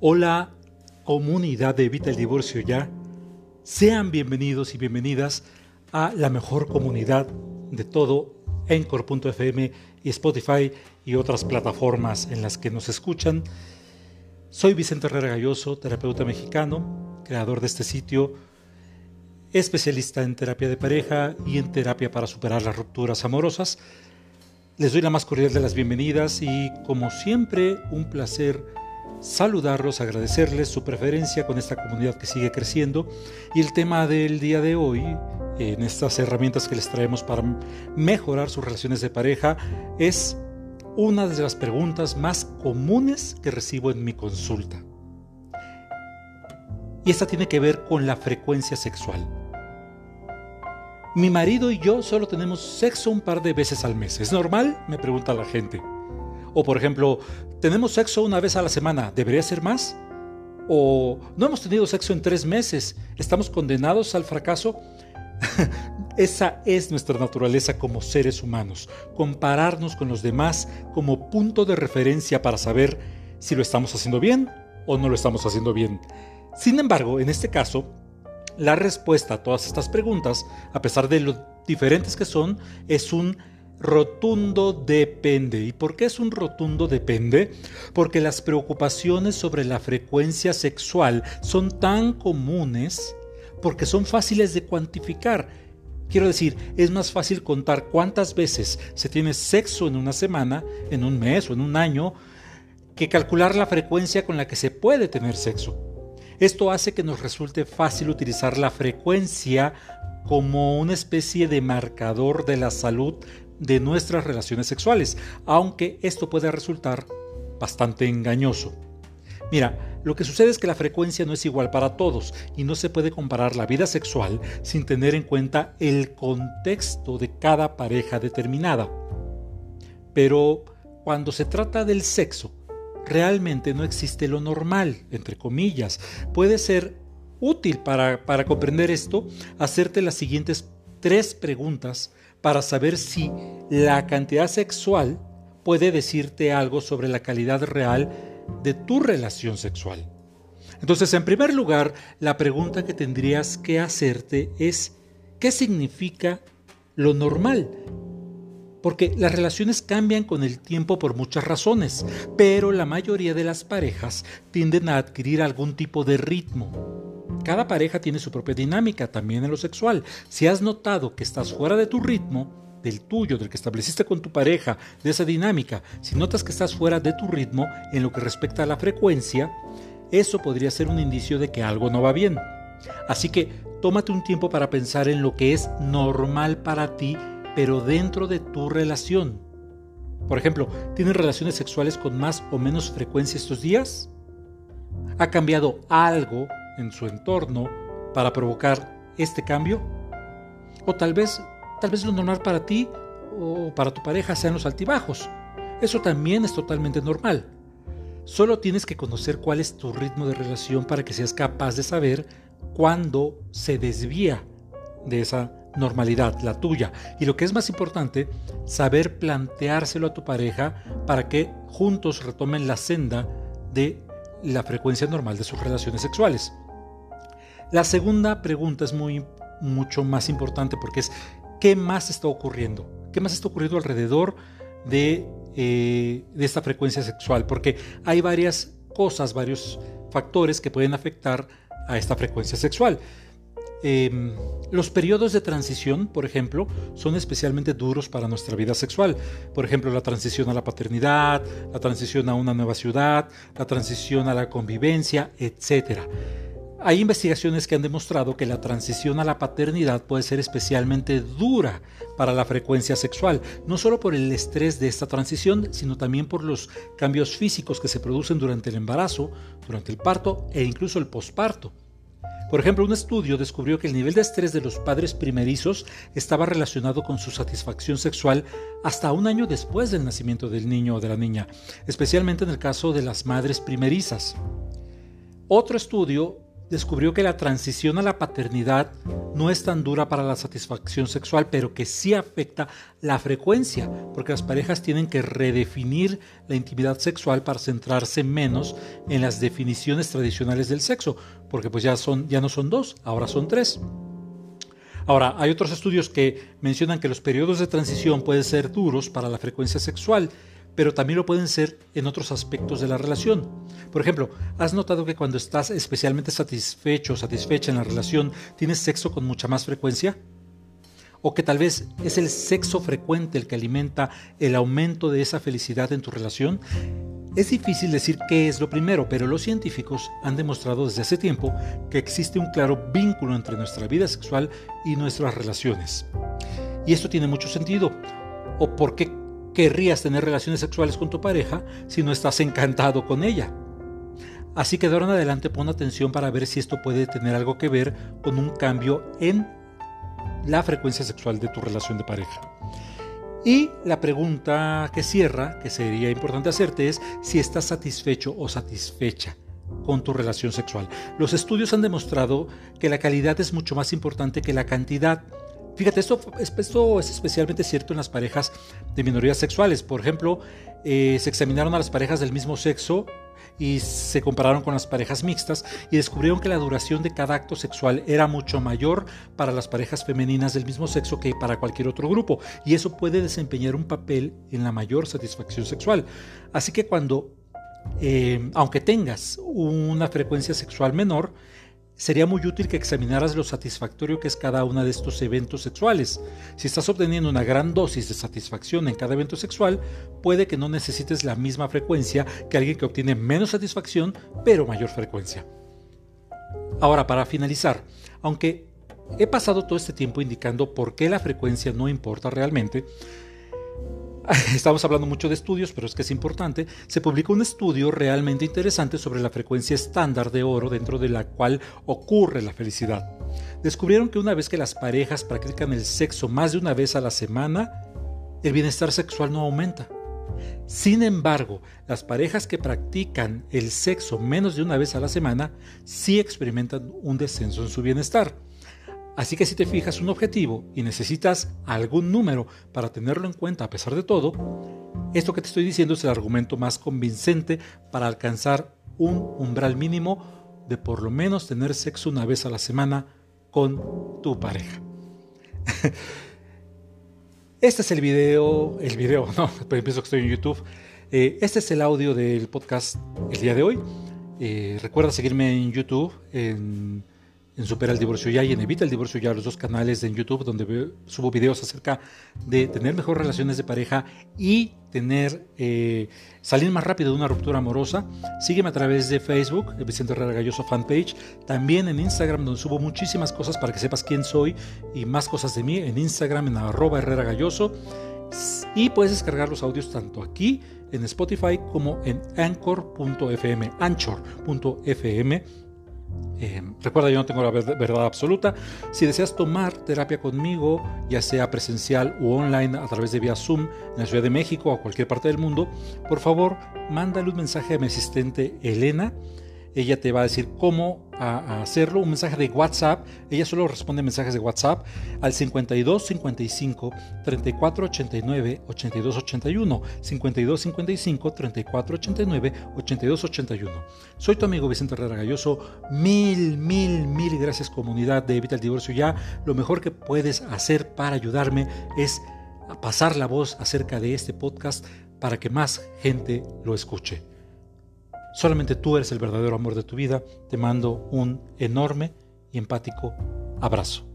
Hola, comunidad de Evita el Divorcio Ya. Sean bienvenidos y bienvenidas a la mejor comunidad de todo, Encore.fm y Spotify y otras plataformas en las que nos escuchan. Soy Vicente Herrera Galloso, terapeuta mexicano, creador de este sitio, especialista en terapia de pareja y en terapia para superar las rupturas amorosas. Les doy la más cordial de las bienvenidas y como siempre un placer saludarlos, agradecerles su preferencia con esta comunidad que sigue creciendo. Y el tema del día de hoy, en estas herramientas que les traemos para mejorar sus relaciones de pareja, es una de las preguntas más comunes que recibo en mi consulta. Y esta tiene que ver con la frecuencia sexual. Mi marido y yo solo tenemos sexo un par de veces al mes. ¿Es normal? Me pregunta la gente. O por ejemplo, tenemos sexo una vez a la semana, ¿debería ser más? O no hemos tenido sexo en tres meses, ¿estamos condenados al fracaso? Esa es nuestra naturaleza como seres humanos, compararnos con los demás como punto de referencia para saber si lo estamos haciendo bien o no lo estamos haciendo bien. Sin embargo, en este caso, la respuesta a todas estas preguntas, a pesar de lo diferentes que son, es un rotundo depende. ¿Y por qué es un rotundo depende? Porque las preocupaciones sobre la frecuencia sexual son tan comunes porque son fáciles de cuantificar. Quiero decir, es más fácil contar cuántas veces se tiene sexo en una semana, en un mes o en un año, que calcular la frecuencia con la que se puede tener sexo. Esto hace que nos resulte fácil utilizar la frecuencia como una especie de marcador de la salud de nuestras relaciones sexuales, aunque esto puede resultar bastante engañoso. Mira, lo que sucede es que la frecuencia no es igual para todos y no se puede comparar la vida sexual sin tener en cuenta el contexto de cada pareja determinada. Pero cuando se trata del sexo, realmente no existe lo normal, entre comillas. Puede ser útil para, para comprender esto hacerte las siguientes tres preguntas para saber si la cantidad sexual puede decirte algo sobre la calidad real de tu relación sexual. Entonces, en primer lugar, la pregunta que tendrías que hacerte es, ¿qué significa lo normal? Porque las relaciones cambian con el tiempo por muchas razones, pero la mayoría de las parejas tienden a adquirir algún tipo de ritmo, cada pareja tiene su propia dinámica, también en lo sexual. Si has notado que estás fuera de tu ritmo, del tuyo, del que estableciste con tu pareja, de esa dinámica, si notas que estás fuera de tu ritmo en lo que respecta a la frecuencia, eso podría ser un indicio de que algo no va bien. Así que tómate un tiempo para pensar en lo que es normal para ti, pero dentro de tu relación. Por ejemplo, ¿tienes relaciones sexuales con más o menos frecuencia estos días? ¿Ha cambiado algo en su entorno para provocar este cambio? O tal vez, tal vez lo normal para ti o para tu pareja sean los altibajos. Eso también es totalmente normal. Solo tienes que conocer cuál es tu ritmo de relación para que seas capaz de saber cuándo se desvía de esa normalidad, la tuya. Y lo que es más importante, saber planteárselo a tu pareja para que juntos retomen la senda de la frecuencia normal de sus relaciones sexuales. La segunda pregunta es muy, mucho más importante porque es ¿qué más está ocurriendo? ¿Qué más está ocurriendo alrededor de, eh, esta frecuencia sexual? Porque hay varias cosas, varios factores que pueden afectar a esta frecuencia sexual. Em, los periodos de transición, por ejemplo, son especialmente duros para nuestra vida sexual. Por ejemplo, la transición a la paternidad, la transición a una nueva ciudad, la transición a la convivencia, etc. Hay investigaciones que han demostrado que la transición a la paternidad puede ser especialmente dura para la frecuencia sexual, no solo por el estrés de esta transición, sino también por los cambios físicos que se producen durante el embarazo, durante el parto e incluso el posparto. Por ejemplo, un estudio descubrió que el nivel de estrés de los padres primerizos estaba relacionado con su satisfacción sexual hasta un año después del nacimiento del niño o de la niña, especialmente en el caso de las madres primerizas. Otro estudio descubrió que la transición a la paternidad no es tan dura para la satisfacción sexual, pero que sí afecta la frecuencia, porque las parejas tienen que redefinir la intimidad sexual para centrarse menos en las definiciones tradicionales del sexo, porque pues ya, son, ya no son dos, ahora son tres. Ahora, hay otros estudios que mencionan que los periodos de transición pueden ser duros para la frecuencia sexual pero también lo pueden ser en otros aspectos de la relación. Por ejemplo, ¿has notado que cuando estás especialmente satisfecho o satisfecha en la relación, tienes sexo con mucha más frecuencia? ¿O que tal vez es el sexo frecuente el que alimenta el aumento de esa felicidad en tu relación? Es difícil decir qué es lo primero, pero los científicos han demostrado desde hace tiempo que existe un claro vínculo entre nuestra vida sexual y nuestras relaciones. Y esto tiene mucho sentido. ¿O por qué querrías tener relaciones sexuales con tu pareja si no estás encantado con ella. Así que de ahora en adelante pon atención para ver si esto puede tener algo que ver con un cambio en la frecuencia sexual de tu relación de pareja. Y la pregunta que cierra, que sería importante hacerte, es si estás satisfecho o satisfecha con tu relación sexual. Los estudios han demostrado que la calidad es mucho más importante que la cantidad. Fíjate, esto, es especialmente cierto en las parejas de minorías sexuales. Por ejemplo, eh, se examinaron a las parejas del mismo sexo y se compararon con las parejas mixtas y descubrieron que la duración de cada acto sexual era mucho mayor para las parejas femeninas del mismo sexo que para cualquier otro grupo y eso puede desempeñar un papel en la mayor satisfacción sexual. Así que cuando, eh, aunque tengas una frecuencia sexual menor, sería muy útil que examinaras lo satisfactorio que es cada uno de estos eventos sexuales. Si estás obteniendo una gran dosis de satisfacción en cada evento sexual, puede que no necesites la misma frecuencia que alguien que obtiene menos satisfacción, pero mayor frecuencia. Ahora, para finalizar, aunque he pasado todo este tiempo indicando por qué la frecuencia no importa realmente, estamos hablando mucho de estudios, pero es que es importante, se publicó un estudio realmente interesante sobre la frecuencia estándar de oro dentro de la cual ocurre la felicidad. Descubrieron que una vez que las parejas practican el sexo más de una vez a la semana, el bienestar sexual no aumenta. Sin embargo, las parejas que practican el sexo menos de una vez a la semana sí experimentan un descenso en su bienestar. Así que si te fijas un objetivo y necesitas algún número para tenerlo en cuenta a pesar de todo, esto que te estoy diciendo es el argumento más convincente para alcanzar un umbral mínimo de por lo menos tener sexo una vez a la semana con tu pareja. Este es el video, el video, no, pues empiezo que estoy en YouTube. Eh, este es el audio del podcast el día de hoy. Eh, recuerda seguirme en YouTube, en en Supera el Divorcio Ya y en Evita el Divorcio Ya, los dos canales en YouTube donde subo videos acerca de tener mejores relaciones de pareja y tener eh, salir más rápido de una ruptura amorosa. Sígueme a través de Facebook, Vicente Herrera Galloso fanpage, también en Instagram donde subo muchísimas cosas para que sepas quién soy y más cosas de mí en Instagram en arroba Herrera Galloso. Y puedes descargar los audios tanto aquí en Spotify como en anchor.fm, anchor.fm eh, recuerda, yo no tengo la verdad absoluta. Si deseas tomar terapia conmigo, ya sea presencial o online a través de vía Zoom en la Ciudad de México o cualquier parte del mundo, por favor, mándale un mensaje a mi asistente Elena ella te va a decir cómo hacerlo, un mensaje de WhatsApp, ella solo responde mensajes de WhatsApp al 52 55 34 89 82 81, 52 55 34 89 82 81. Soy tu amigo Vicente Herrera Galloso, mil, mil, mil gracias comunidad de Evita el Divorcio Ya, lo mejor que puedes hacer para ayudarme es pasar la voz acerca de este podcast para que más gente lo escuche. Solamente tú eres el verdadero amor de tu vida. Te mando un enorme y empático abrazo.